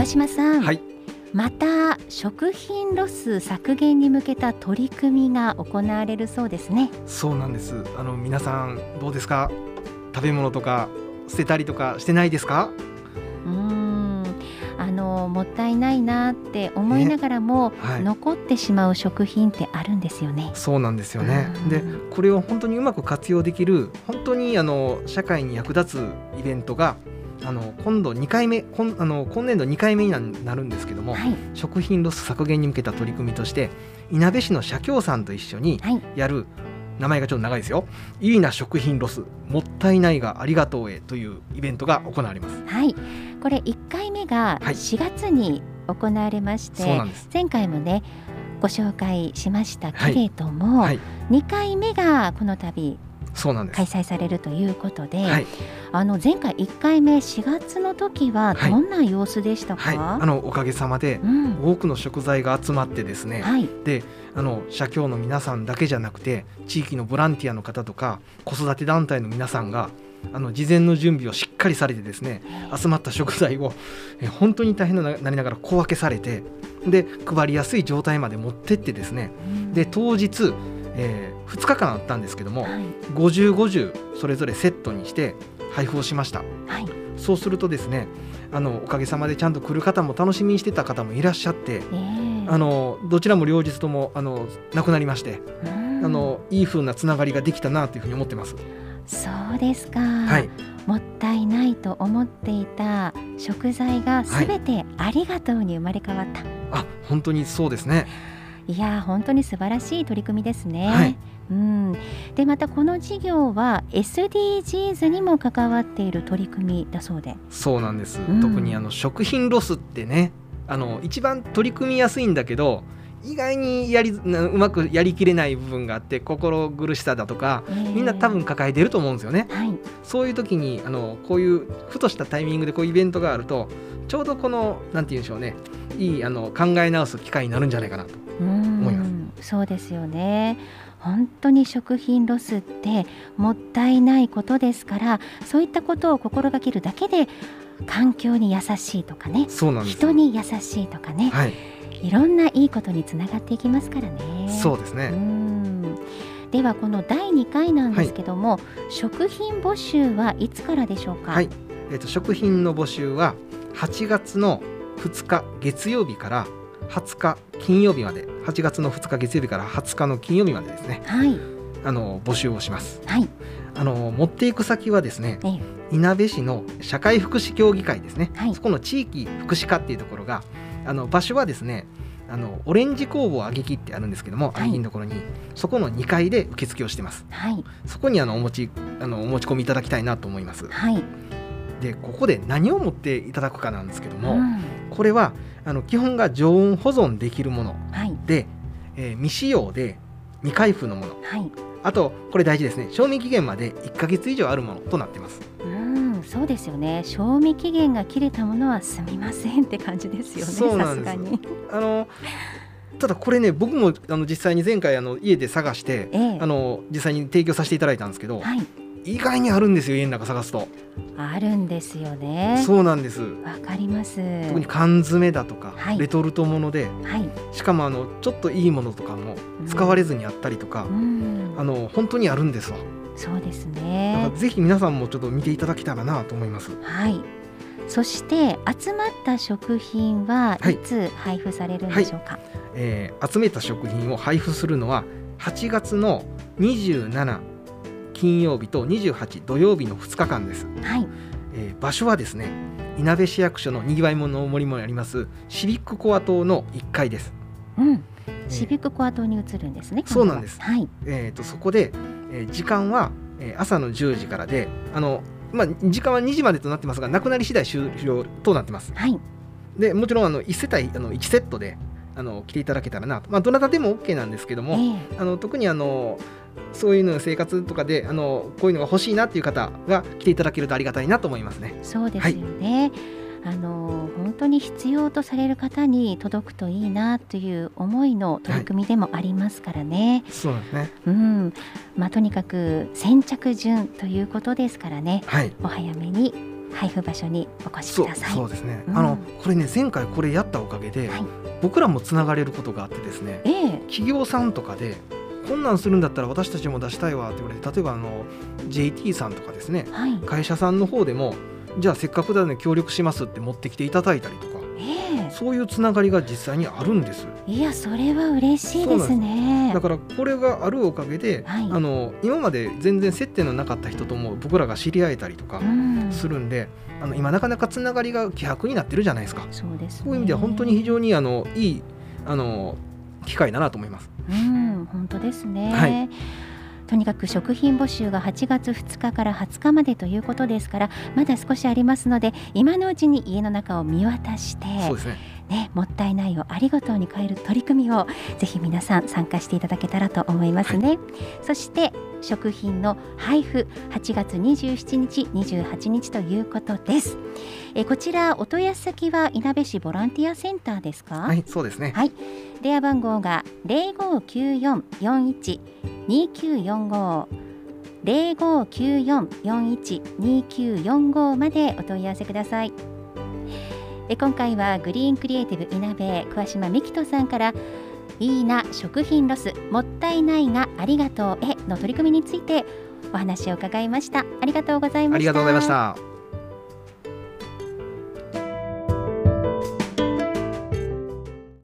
桑島さん、はい。また食品ロス削減に向けた取り組みが行われるそうですね。そうなんです。あの皆さんどうですか？食べ物とか捨てたりとかしてないですか？うーん。あのもったいないなって思いながらも、はい。残ってしまう食品ってあるんですよね。そうなんですよね。うん。でこれを本当にうまく活用できる本当にあの社会に役立つイベントがあの今度2回目今あの今年度2回目にななるんですけども、はい。食品ロス削減に向けた取り組みとしていなべ市の社協さんと一緒にはい。やる名前がちょっと長いですよ「いいな食品ロスもったいないがありがとうへ」というイベントが行われます。はい。これ1回目がはい。4月に行われまして、そうなんです。前回もねご紹介しましたけれども、はい。2回目がこの度そうなんです。開催されるということで、はい、あの前回1回目4月の時ははい。どんな様子でしたか、はい、あのおかげさまでうん。多くの食材が集まってですね、はい。であの社協の皆さんだけじゃなくて地域のボランティアの方とか子育て団体の皆さんがあの事前の準備をしっかりされてですね集まった食材をえ本当に大変ななりながら小分けされてで配りやすい状態まで持ってってですねうん。で当日、え2日間あったんですけどもはい。5050それぞれセットにして配布をしました。はい。そうするとですねあのおかげさまでちゃんと来る方も楽しみにしてた方もいらっしゃってええ。あのどちらも両日ともあのなくなりまして、うん。あのいい風なつながりができたなというふうに思ってます。そうですか、はい、もったいないと思っていた食材がすべてありがとうに生まれ変わった、あ本当にそうですね。い、やー本当に素晴らしい取り組みですね、はいうん、でまたこの事業は SDGs にも関わっている取り組みだそうでそうなんです。うん特にあの食品ロスってね、あの一番取り組みやすいんだけど。意外にやりなうまくやりきれない部分があって心苦しさだとかみんな多分抱えてると思うんですよね。はい。そういう時にあのこういうふとしたタイミングでこういうイベントがあるとちょうどこのなんて言うんでしょうね。いいあの考え直す機会になるんじゃないかなと。思いまうん。そうですよね。本当に食品ロスってもったいないことですからそういったことを心がけるだけで環境に優しいとかね。人に優しいとかね、はい、い、ろんないいことにつながっていきますからね。うそうですね。んではこの第2回なんですけども、食品募集はいつからでしょうか？はい、えっ、と食品の募集は8月の2日月曜日から20日金曜日まで、8月の2日月曜日から20日の金曜日までですね。はいあの募集をします。はいあの持っていく先はですね、ええいなべ市の社会福祉協議会ですね。はいそこの地域福祉課っていうところが、あの場所はですね。あのオレンジ工房あげきってあるんですけども、はいあげきのところにそこの2階で受付をしてます。はいそこにあのお持ちあのお持ち込みいただきたいなと思います。はい。でここで何を持っていただくかなんですけども、うんこれはあの基本が常温保存できるものはいで、えー未使用で未開封のものはい。あとこれ大事ですね賞味期限まで1ヶ月以上あるものとなってますうんそうですよね。賞味期限が切れたものはすみませんって感じですよね。さすがに。あのただこれね僕もあの実際に前回あの家で探してええあの実際に提供させていただいたんですけど、はい意外にあるんですよ家の中探すと、あるんですよね。そうなんですわかります。特に缶詰だとか、はいレトルトものではい。しかもあのちょっといいものとかも使われずにあったりとか、うんあの本当にあるんですわそうですだかねら。ぜひ皆さんもちょっと見ていただけたらなと思います。はい。そして集まった食品ははいいつ配布されるんでしょうか？えー集めた食品を配布するのは8月の27金曜日と28土曜日の2日間です。はい。えー場所はですね、いなべ市役所のにぎわいもの森もありますシビックコア島の1階です。うん。えーシビックコア島に移るんですね。そうなんですはい。えーとそこで、えー時間は、えー朝の10時からで、あのまあ時間は2時までとなってますが、なくなり次第終了となってます。はい。でもちろんあの1世帯あの1セットであの来ていただけたらなと、まあ、どなたでも OK なんですけども、ええあの特にあのそういうの生活とかであのこういうのが欲しいなっていう方が来ていただけるとありがたいなと思いますね。そうですよね。あの本当に必要とされる方に届くといいなという思いの取り組みでもありますからね。そうなんですね。うん、まあとにかく先着順ということですからね。はい、お早めに配布場所にお越しください。そうですね、うん。あのこれね前回これやったおかげで、はい。僕らもつながれることがあってですねええ。企業さんとかでこんなんするんだったら私たちも出したいわって言われて例えばあの JT さんとかですねはい。会社さんの方でもじゃあせっかくだね協力しますって持ってきていただいたりとかええ。そういうつながりが実際にあるんです。いやそれは嬉しいですね。だからこれがあるおかげで、はい。あの今まで全然接点のなかった人とも僕らが知り合えたりとかうん。するんで、あの今なかなかつながりが希薄になってるじゃないですか。そうですね。そういう意味では本当に非常にあのいいあの機会だなと思います。うん本当ですね、はいとにかく食品募集が8月2日から20日までということですからまだ少しありますので今のうちに家の中を見渡してね。ね、もったいないをありがとうに変える取り組みをぜひ皆さん参加していただけたらと思いますね、そして食品の配布8月27日28日ということです。えこちらお問い合わせ先はいなべ市ボランティアセンターですか、はいそうですね。はい、電話番号が零五九四四一二九四五零五九四四一二九四五までお問い合わせください。え今回はグリーンクリエイティブいなべ桑島美希人さんからいいな食品ロスもったいないがありがとうへの取り組みについてお話を伺いました。ありがとうございました。ありがとうございました。